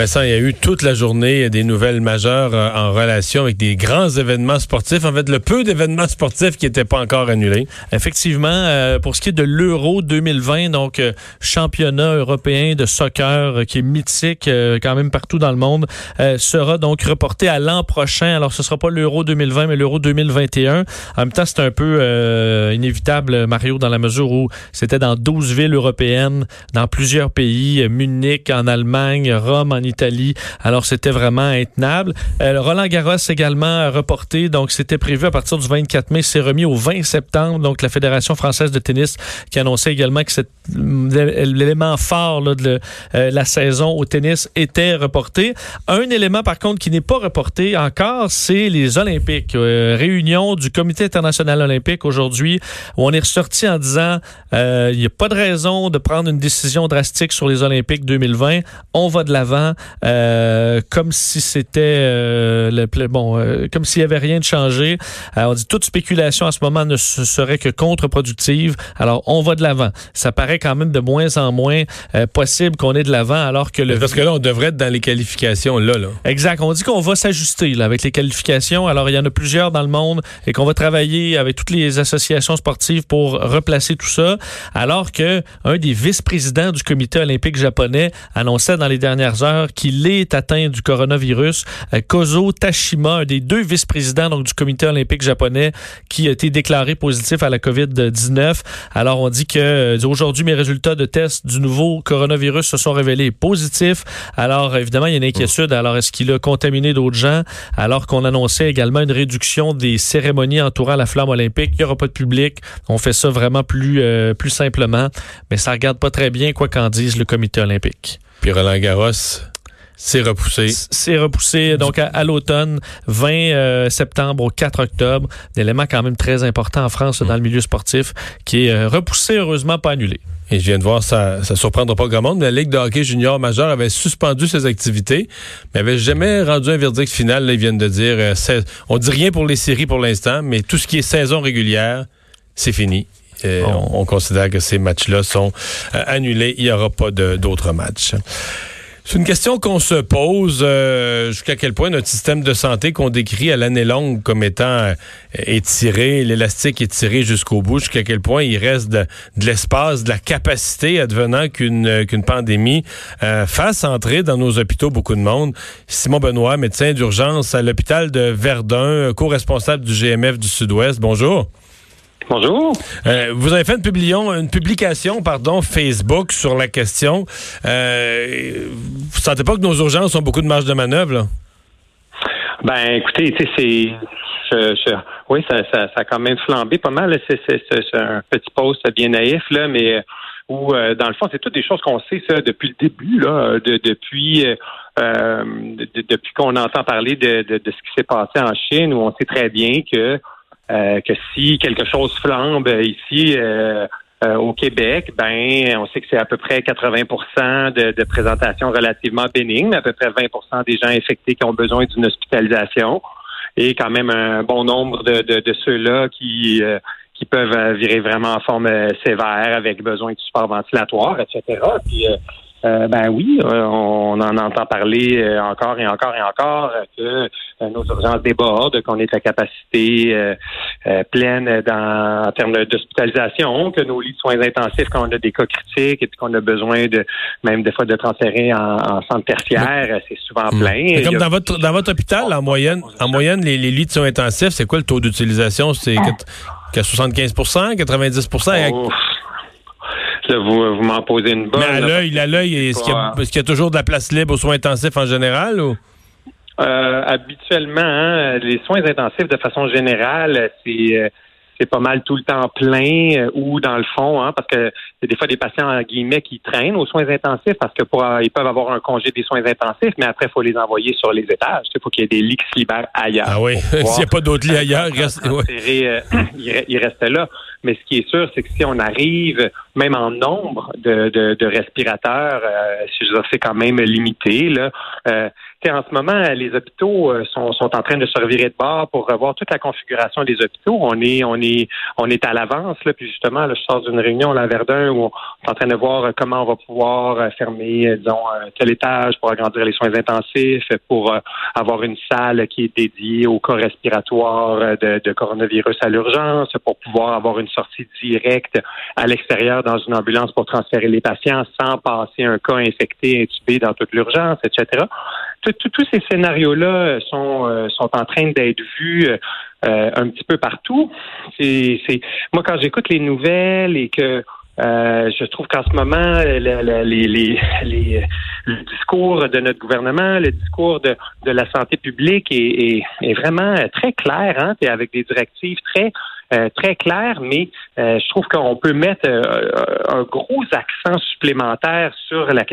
Vincent, il y a eu toute la journée des nouvelles majeures euh, en relation avec des grands événements sportifs. En fait, le peu d'événements sportifs qui n'étaient pas encore annulés. Effectivement, euh, pour ce qui est de l'Euro 2020, donc euh, championnat européen de soccer qui est mythique quand même partout dans le monde, sera donc reporté à l'an prochain. Alors, ce sera pas l'Euro 2020, mais l'Euro 2021. En même temps, c'est un peu inévitable, Mario, dans la mesure où c'était dans 12 villes européennes, dans plusieurs pays, Munich en Allemagne, Rome en en Italie. Alors, c'était vraiment intenable. Euh, Roland Garros également reporté. Donc, c'était prévu à partir du 24 mai. C'est remis au 20 septembre. Donc, la Fédération française de tennis qui annonçait également que l'élément fort de euh, la saison au tennis était reporté. Un élément, par contre, qui n'est pas reporté encore, c'est les Olympiques. Euh, réunion du Comité international olympique aujourd'hui où on est ressorti en disant il n'y a pas de raison de prendre une décision drastique sur les Olympiques 2020. On va de l'avant. Euh, comme si c'était euh, le bon, euh, comme s'il y avait rien de changé. on dit toute spéculation à ce moment ne serait que contre-productive. Alors on va de l'avant. Ça paraît quand même de moins en moins possible qu'on ait de l'avant, alors que le parce que là on devrait être dans les qualifications là, là. Exact. On dit qu'on va s'ajuster là avec les qualifications. Alors il y en a plusieurs dans le monde et qu'on va travailler avec toutes les associations sportives pour replacer tout ça. Alors que un des vice-présidents du comité olympique japonais annonçait dans les dernières heures qu'il est atteint du coronavirus. Euh, Kozo Tashima, un des deux vice-présidents du comité olympique japonais, qui a été déclaré positif à la COVID-19. Alors, on dit que euh, aujourd'hui, mes résultats de test du nouveau coronavirus se sont révélés positifs. Alors, évidemment, il y a une inquiétude. Alors, est-ce qu'il a contaminé d'autres gens? Alors qu'on annonçait également une réduction des cérémonies entourant la flamme olympique. Il n'y aura pas de public. On fait ça vraiment plus, euh, plus simplement. Mais ça regarde pas très bien quoi qu'en dise le comité olympique. Puis Roland Garros, c'est repoussé. C'est repoussé donc à, l'automne, 20 euh, septembre au 4 octobre. Un élément quand même très important en France dans le milieu sportif qui est euh, repoussé, heureusement pas annulé. Et je viens de voir, ça ça surprendra pas grand monde, mais la Ligue de hockey junior majeur avait suspendu ses activités, mais avait jamais rendu un verdict final. Là, ils viennent de dire, euh, on dit rien pour les séries pour l'instant, mais tout ce qui est saison régulière, c'est fini. on, considère que ces matchs-là sont annulés. Il n'y aura pas d'autres matchs. C'est une question qu'on se pose euh, jusqu'à quel point notre système de santé qu'on décrit à l'année longue comme étant euh, étiré, l'élastique étiré jusqu'au bout, jusqu'à quel point il reste de, l'espace, de la capacité advenant qu'une euh, qu'une pandémie fasse entrer dans nos hôpitaux beaucoup de monde. Simon Benoît, médecin d'urgence à l'hôpital de Verdun, co-responsable du GMF du Sud-Ouest. Bonjour. Bonjour. Euh, vous avez fait une, publication, une publication pardon, Facebook sur la question. Euh, vous ne sentez pas que nos urgences ont beaucoup de marge de manœuvre? Là? Ben, écoutez, c'est. oui, ça, ça, ça, a quand même flambé pas mal. C'est un petit post bien naïf, là, mais où, euh, dans le fond, c'est toutes des choses qu'on sait ça, depuis le début, là, de, depuis. Euh, depuis qu'on entend parler de, de, de ce qui s'est passé en Chine, où on sait très bien que euh, que si quelque chose flambe ici euh, euh, au Québec, ben on sait que c'est à peu près 80 de, de présentations relativement bénignes, à peu près 20% des gens infectés qui ont besoin d'une hospitalisation et quand même un bon nombre de, de, ceux-là qui qui peuvent virer vraiment en forme sévère avec besoin de support ventilatoire, etc. euh, ben oui, euh, on en entend parler euh, encore et encore et encore que nos urgences débordent, qu'on est à capacité pleine dans, en termes d'hospitalisation, que nos lits de soins intensifs, quand on a des cas critiques et puis qu'on a besoin de même des fois de transférer en, centre tertiaire, c'est souvent hmm. plein. Comme dans votre dans votre hôpital, en moyenne, en moyenne, les, lits de soins intensifs, c'est quoi le taux d'utilisation? C'est 75% 90 vous, m'en posez une bonne. Mais à l'œil, à l'œil, est-ce qu'il y, a toujours de la place libre aux soins intensifs en général ou? Euh, habituellement, hein, les soins intensifs, de façon générale, c'est c'est pas mal tout le temps plein euh, ou dans le fond, hein, parce que c'est des fois des patients en guillemets qui traînent aux soins intensifs parce que pour, ils peuvent avoir un congé des soins intensifs, mais après il faut les envoyer sur les étages. Il faut qu'il y ait des lits qui se libèrent ailleurs. Ah oui, s'il n'y a pas d'autres lits ailleurs, il reste, il reste là. Mais ce qui est sûr, c'est que si on arrive, même en nombre de, de, respirateurs, euh, c'est quand même limité. Là, euh, en ce moment, les hôpitaux euh, sont, en train de se revirer de bord pour revoir toute la configuration des hôpitaux. On est, on est, on est à l'avance. Là, puis justement, là, je sors d'une réunion à Verdun où on est en train de voir comment on va pouvoir euh, fermer, disons, tel étage pour agrandir les soins intensifs, pour avoir une salle qui est dédiée au cas respiratoire de, de coronavirus à l'urgence, pour pouvoir avoir une sortie directe à l'extérieur dans une ambulance pour transférer les patients sans passer un cas infecté, intubé dans toute l'urgence, etc. Tous ces scénarios-là sont, euh, sont en train d'être vus euh, un petit peu partout. C'est, moi quand j'écoute les nouvelles et que euh, je trouve qu'en ce moment, les, le discours de notre gouvernement, le discours de, de la santé publique est, est, vraiment très clair, hein, avec des directives très euh, très claires, mais euh, je trouve qu'on peut mettre un gros accent supplémentaire sur la,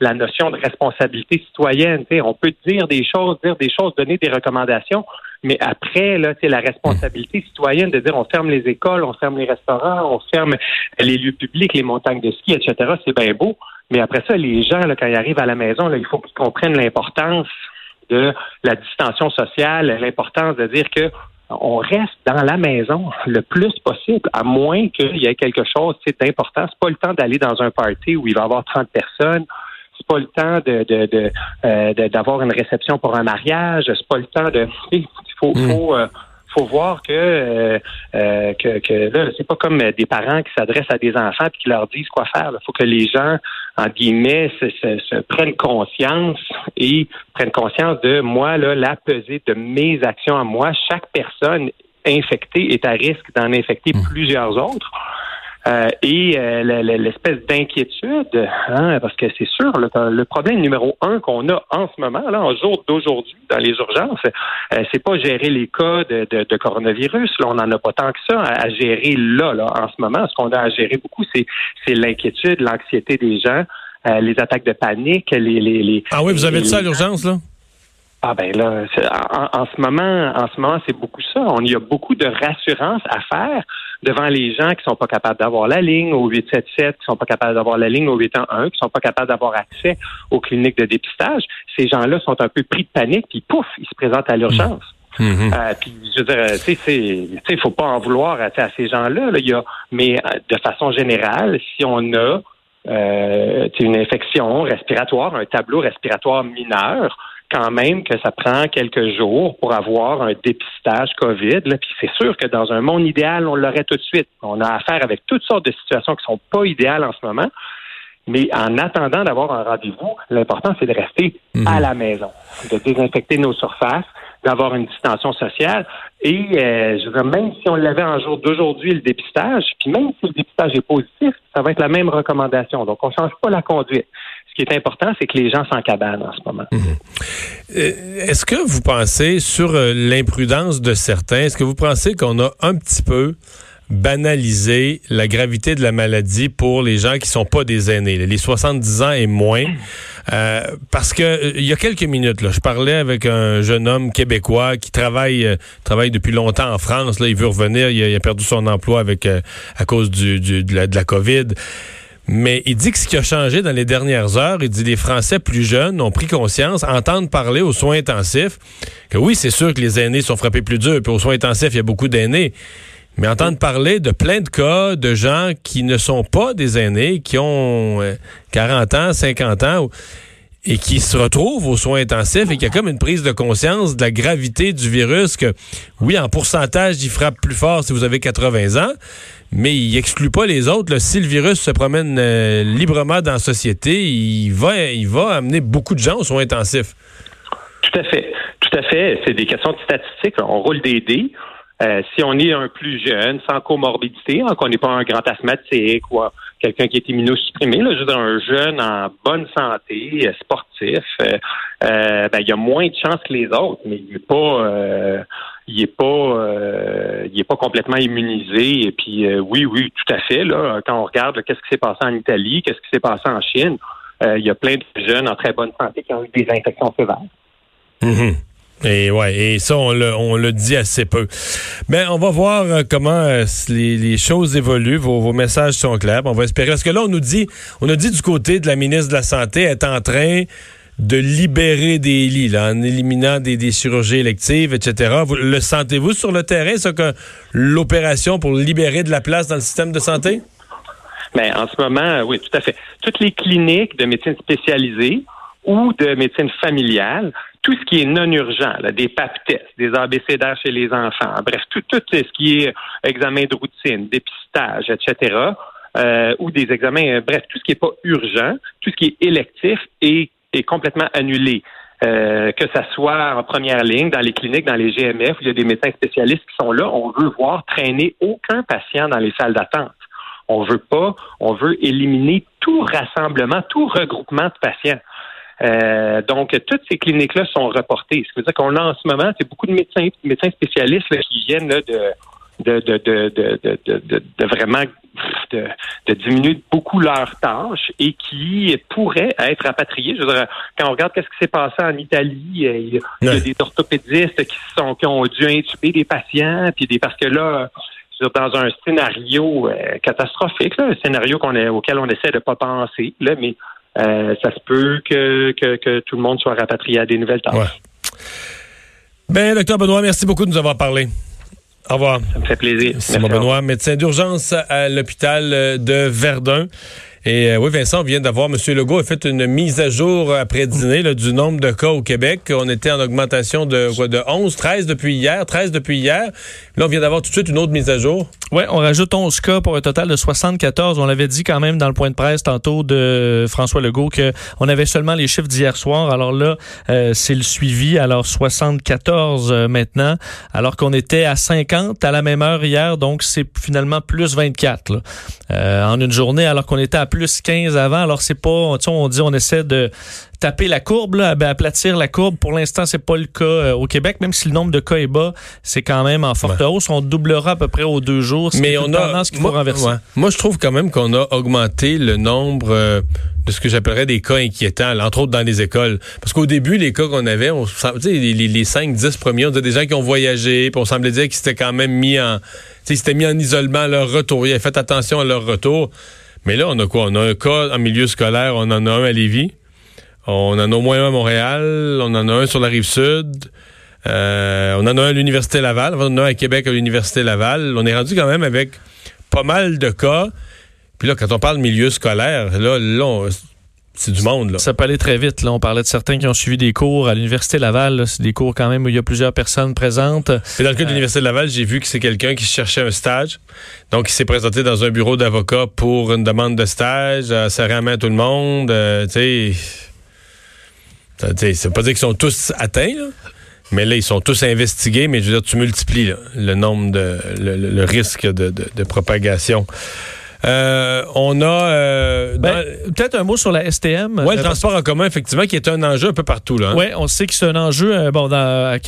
la, notion de responsabilité citoyenne. on peut dire des choses, dire des choses, donner des recommandations, mais après, là, c'est la responsabilité citoyenne de dire on ferme les écoles, on ferme les restaurants, on ferme les lieux publics, les montagnes de ski, etc. C'est bien beau. Mais après ça, les gens, là, quand ils arrivent à la maison, là, il faut qu'ils comprennent l'importance de la distanciation sociale, l'importance de dire que on reste dans la maison le plus possible, à moins qu'il y ait quelque chose d'important. C'est pas le temps d'aller dans un party où il va y avoir 30 personnes c'est pas le temps de, euh, de, d'avoir une réception pour un mariage, c'est pas le temps de il faut, hmm. faut euh, faut voir que euh, que, que là, c'est pas comme des parents qui s'adressent à des enfants et qui leur disent quoi faire. Il faut que les gens, en guillemets, se, prennent conscience et prennent conscience de moi, là, la pesée de mes actions à moi. Chaque personne infectée est à risque d'en infecter hmm. plusieurs autres. Euh, et euh, l'espèce d'inquiétude, hein, parce que c'est sûr, le, problème numéro un qu'on a en ce moment, là, en jour d'aujourd'hui, dans les urgences, euh, c'est pas gérer les cas de, de, coronavirus. Là, on n'en a pas tant que ça à, gérer là, là, en ce moment. Ce qu'on a à gérer beaucoup, c'est l'inquiétude, l'anxiété des gens, les attaques de panique, les, les, les Ah oui, vous avez dit ça à l'urgence, là? Ah ben là, en, ce moment, en ce moment, c'est beaucoup ça. On y a beaucoup de rassurance à faire devant les gens qui sont pas capables d'avoir la ligne au 877, qui sont pas capables d'avoir la ligne au 811, qui sont pas capables d'avoir accès aux cliniques de dépistage. Ces gens-là sont un peu pris de panique, puis pouf, ils se présentent à l'urgence. Mmh. Mmh. Euh, puis je veux dire, tu sais, faut pas en vouloir à, ces gens-là. Là. Il y a, mais euh, de façon générale, si on a euh, une infection respiratoire, un tableau respiratoire mineur, quand même que ça prend quelques jours pour avoir un dépistage COVID. Là. Puis c'est sûr que dans un monde idéal, on l'aurait tout de suite. On a affaire avec toutes sortes de situations qui sont pas idéales en ce moment. Mais en attendant d'avoir un rendez-vous, l'important, c'est de rester mhm. à la maison, de désinfecter nos surfaces, d'avoir une distanciation sociale. Et euh, je veux dire, même si on l'avait en jour d'aujourd'hui, le dépistage, puis même si le dépistage est positif, ça va être la même recommandation. Donc, on change pas la conduite. Qui est important, c'est que les gens s'encabanent en ce moment. Mhm. Euh, est-ce que vous pensez sur euh, l'imprudence de certains, est-ce que vous pensez qu'on a un petit peu banalisé la gravité de la maladie pour les gens qui sont pas des aînés, les 70 ans et moins? Euh, parce que il y a quelques minutes, je parlais avec un jeune homme québécois qui travaille travaille depuis longtemps en France. Là, il veut revenir, il a, perdu son emploi avec à cause du, de, de la COVID. Mais il dit que ce qui a changé dans les dernières heures, il dit les Français plus jeunes ont pris conscience, entendent parler aux soins intensifs, que oui, c'est sûr que les aînés sont frappés plus dur, puis aux soins intensifs, il y a beaucoup d'aînés. Mais entendre parler de plein de cas de gens qui ne sont pas des aînés, qui ont 40 euh, ans, 50 ans, et qui se retrouvent aux soins intensifs et qu'il y a comme une prise de conscience de la gravité du virus que, oui, en pourcentage, il frappe plus fort si vous avez 80 ans, mais il exclut pas les autres. Si le virus se promène euh, librement dans la société, il va, il va amener beaucoup de gens aux soins intensifs. Tout à fait. Tout à fait. C'est des questions de statistiques. On roule des dés. Euh, si on est un plus jeune, sans comorbidité, hein, qu'on n'est pas un grand asthmatique ou quelqu'un qui est immunosupprimé, là, un jeune en bonne santé, euh, sportif, ben, il y a moins de chances que les autres, mais il n'est pas il est pas euh, il pas complètement immunisé. Et puis euh, oui, oui, tout à fait. Là, quand on regarde qu'est-ce qui s'est passé en Italie, qu'est-ce qui s'est passé en Chine, euh, il y a plein de jeunes en très bonne santé qui ont eu des infections sévères. Mhm. Et ouais, et ça on le, on le dit assez peu. Mais on va voir comment les, choses évoluent. Vos, vos messages sont clairs. On va espérer. Parce que là, on nous dit, on a dit du côté de la ministre de la Santé est en train de libérer des lits, en éliminant des, des chirurgies électives, etc. Le sentez-vous sur le terrain, ça, l'opération pour libérer de la place dans le système de santé? Mais en ce moment, oui, tout à fait. Toutes les cliniques de médecine spécialisée ou de médecine familiale, tout ce qui est non urgent, des pap tests, des ABCDR chez les enfants, bref, tout, tout ce qui est examen de routine, dépistage, etc., euh, ou des examens, euh, bref, tout ce qui n'est pas urgent, tout ce qui est électif est, est complètement annulé. Euh, que ça soit en première ligne, dans les cliniques, dans les GMF, où il y a des médecins spécialistes qui sont là, on veut voir traîner aucun patient dans les salles d'attente. On veut pas, on veut éliminer tout rassemblement, tout regroupement de patients. Euh, donc, toutes ces cliniques-là sont reportées. Ce qui veut dire qu'on a en ce moment, c'est beaucoup de médecins, médecins spécialistes là, qui viennent là, de, de, vraiment de, de, diminuer beaucoup leurs tâches et qui pourraient être rapatriés. Je veux dire, quand on regarde qu'est-ce qui s'est passé en Italie, euh, il y a, il y a des orthopédistes qui sont qui ont dû intuber des patients, puis des parce que là, dans un scénario euh, catastrophique, là, un scénario qu'on est, auquel on essaie de pas penser, là, mais euh, ça se peut que, que, que tout le monde soit rapatrié à des nouvelles tâches. Ouais. Ben, docteur Benoît, merci beaucoup de nous avoir parlé. Au revoir. Ça me fait plaisir. Simon. Benoît, médecin d'urgence à l'hôpital de Verdun. Et euh, oui, Vincent, on vient d'avoir, M. Legault a fait une mise à jour après dîner là, du nombre de cas au Québec. On était en augmentation de, quoi, de 11, 13 depuis hier, 13 depuis hier. Là, on vient d'avoir tout de suite une autre mise à jour. Oui, on rajoute 11 cas pour un total de 74. On l'avait dit quand même dans le point de presse tantôt de François Legault qu'on avait seulement les chiffres d'hier soir. Alors là, euh, c'est le suivi. Alors 74 euh, maintenant, alors qu'on était à 50 à la même heure hier. Donc c'est finalement plus 24 là, euh, en une journée, alors qu'on était à plus 15 avant. Alors c'est pas, tu sais, on dit on essaie de taper la courbe, là, ben, aplatir la courbe. Pour l'instant, c'est pas le cas euh, au Québec, même si le nombre de cas est bas, c'est quand même en forte Ouais. hausse. On doublera à peu près aux deux jours. Mais on a. tendance qu'il faut moi, renverser. ouais. Moi, je trouve quand même qu'on a augmenté le nombre euh, de ce que j'appellerais des cas inquiétants, là, entre autres dans les écoles. Parce qu'au début, les cas qu'on avait, on, les, les, les 5-10 premiers, on disait des gens qui ont voyagé, puis on semblait dire qu'ils s'étaient quand même mis en. Ils s'étaient mis en isolement à leur retour. Ils avaient fait attention à leur retour. Mais là, on a quoi? On a un cas en milieu scolaire, on en a un à Lévis. On en a au moins un à Montréal. On en a un sur la rive sud. Euh, on en a un à l'Université Laval. On en a un à Québec à l'Université Laval. On est rendu quand même avec pas mal de cas. Puis là, quand on parle milieu scolaire, là, là on- c'est du monde. Là. Ça peut aller très vite. Là, on parlait de certains qui ont suivi des cours à l'Université Laval. C'est des cours quand même où il y a plusieurs personnes présentes. Et dans le cas de l'Université Laval, j'ai vu que c'est quelqu'un qui cherchait un stage. Donc, il s'est présenté dans un bureau d'avocat pour une demande de stage, a serré la main à tout le monde. euh, tu sais, ça ça veut pas dire qu'ils sont tous atteints, là. Mais là, ils sont tous investigués, mais je veux dire, tu multiplies là, le nombre de. le, le- le risque de, de- de propagation. Euh, on a. euh, Ben, Peut-être un mot sur la STM. ouais, le Euh, transport en commun, effectivement, qui est un enjeu un peu partout. Là, hein. Oui, on sait que c'est un enjeu bon, dans,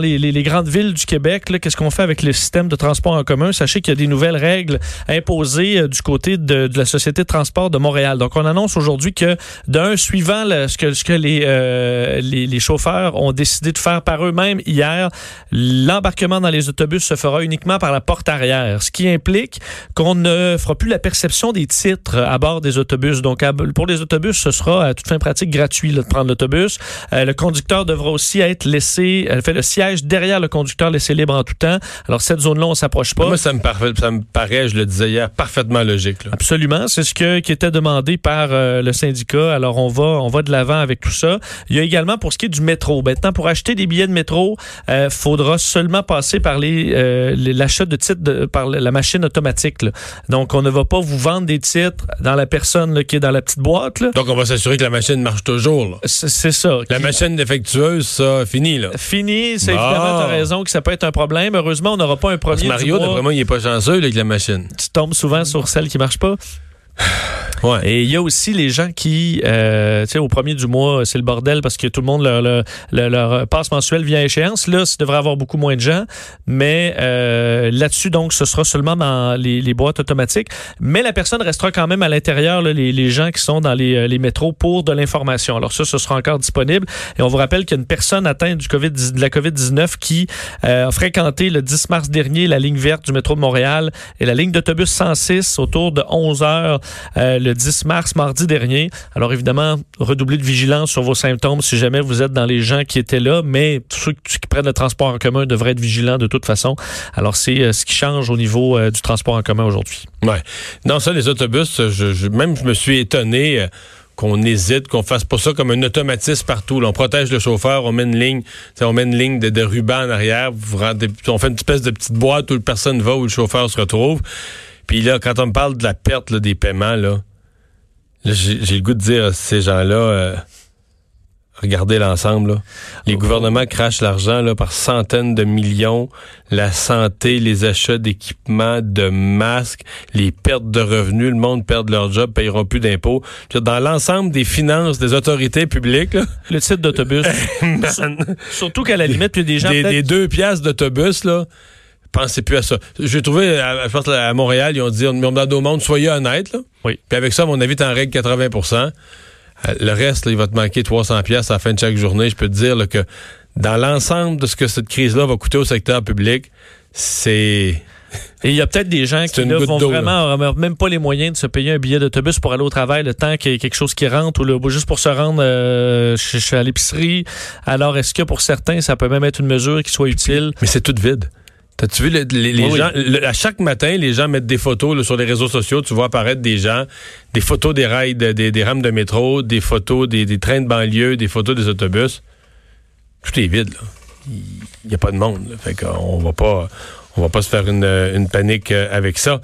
les, les- les grandes villes du Québec. Qu'est-ce qu'on fait avec le système de transport en commun? Sachez qu'il y a des nouvelles règles imposées du côté de, de la Société de transport de Montréal. Donc, on annonce aujourd'hui que, d'un, suivant ce que, ce que les, les, les chauffeurs ont décidé de faire par eux-mêmes hier, l'embarquement dans les autobus se fera uniquement par la porte arrière, ce qui implique qu'on ne fera plus la perception des titres à bord des autobus. Donc, pour les autobus, ce sera à toute fin pratique gratuit là, de prendre l'autobus. Euh, le conducteur devra aussi être laissé, elle fait le siège derrière le conducteur laissé libre en tout temps. Alors, cette zone-là, on s'approche pas. Moi, ça me, paraît, ça me paraît, je le disais hier, parfaitement logique. là. Absolument, c'est ce que, qui était demandé par euh, le syndicat. Alors on va on va de l'avant avec tout ça. Il y a également pour ce qui est du métro. Maintenant, pour acheter des billets de métro, euh, faudra seulement passer par les euh, les- l'achat de titres de- par la machine automatique. là. Donc on ne va pas vous vendre des titres dans la personne là, qui est dans la petite boîte. là. Donc, on va s'assurer que la machine marche toujours. C'est ça. La Qui- machine défectueuse, ça, fini, là. Fini, c'est Bon. évidemment, tu raison que ça peut être un problème. Heureusement, on n'aura pas un Parce premier que Mario, d'après moi, il est pas chanceux avec la machine. Tu tombes souvent sur celle qui marche pas. Ouais. Et il y a aussi les gens qui, euh, tu sais, au premier du mois, c'est le bordel parce que tout le monde, leur, leur, leur passe mensuel vient à échéance. Là, ça devrait avoir beaucoup moins de gens. Mais euh, là-dessus, donc, ce sera seulement dans les, les, boîtes automatiques. Mais la personne restera quand même à l'intérieur, les, les, gens qui sont dans les, les métros pour de l'information. Alors ça, ce sera encore disponible. Et on vous rappelle qu'il y a une personne atteinte du COVID, de la COVID-19 qui euh, a fréquenté le 10 mars dernier la ligne verte du métro de Montréal et la ligne d'autobus 106 autour de 11 heures euh, le 10 mars, mardi dernier. Alors évidemment, redoublez de vigilance sur vos symptômes si jamais vous êtes dans les gens qui étaient là, mais ceux qui prennent le transport en commun devraient être vigilants de toute façon. Alors c'est euh, ce qui change au niveau euh, du transport en commun aujourd'hui. Ouais. Dans ça, les autobus, même je me suis étonné qu'on hésite, qu'on fasse pas ça comme un automatisme partout. On protège le chauffeur, on met une ligne, on met une ligne de, ruban en arrière, on fait une espèce de petite boîte où personne va, où le chauffeur se retrouve. Puis là, quand on me parle de la perte des paiements, là, j'ai le goût de dire à ces gens-là, euh, regardez l'ensemble. Les gouvernements crachent l'argent là, par centaines de millions. La santé, les achats d'équipements, de masques, les pertes de revenus, le monde perd leur job, payeront plus d'impôts. Dans l'ensemble des finances des autorités publiques. le titre d'autobus. Surtout qu'à la limite, il y a des gens... Des, deux piastres d'autobus, là pensez plus à ça. J'ai trouvé, à, je pense, à Montréal, ils ont dit, on demande au monde, soyez honnête, là. Oui. Puis avec ça, mon avis, t'es en règle 80% euh, Le reste, il va te manquer 300 pièces à la fin de chaque journée. Je peux te dire que dans l'ensemble de ce que cette crise-là va coûter au secteur public, c'est... Et il y a peut-être des gens qui ne vont vraiment même pas les moyens de se payer un billet d'autobus pour aller au travail le temps qu'il y ait quelque chose qui rentre ou juste pour se rendre euh, chez, à l'épicerie. Alors, est-ce que pour certains, ça peut même être une mesure qui soit utile? Mais c'est tout vide. T'as-tu vu les, gens, à chaque matin, les gens mettent des photos sur les réseaux sociaux, tu vois apparaître des gens, des photos des rails, des, rames de métro, des photos des, trains de banlieue, des photos des autobus. Tout est vide, là. Il n'y a pas de monde. Fait qu'on va pas on va pas se faire une, panique euh, avec ça.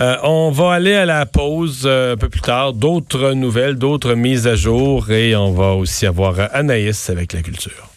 Euh, on va aller à la pause euh, un peu plus tard. D'autres nouvelles, d'autres mises à jour et on va aussi avoir Anaïs avec la culture.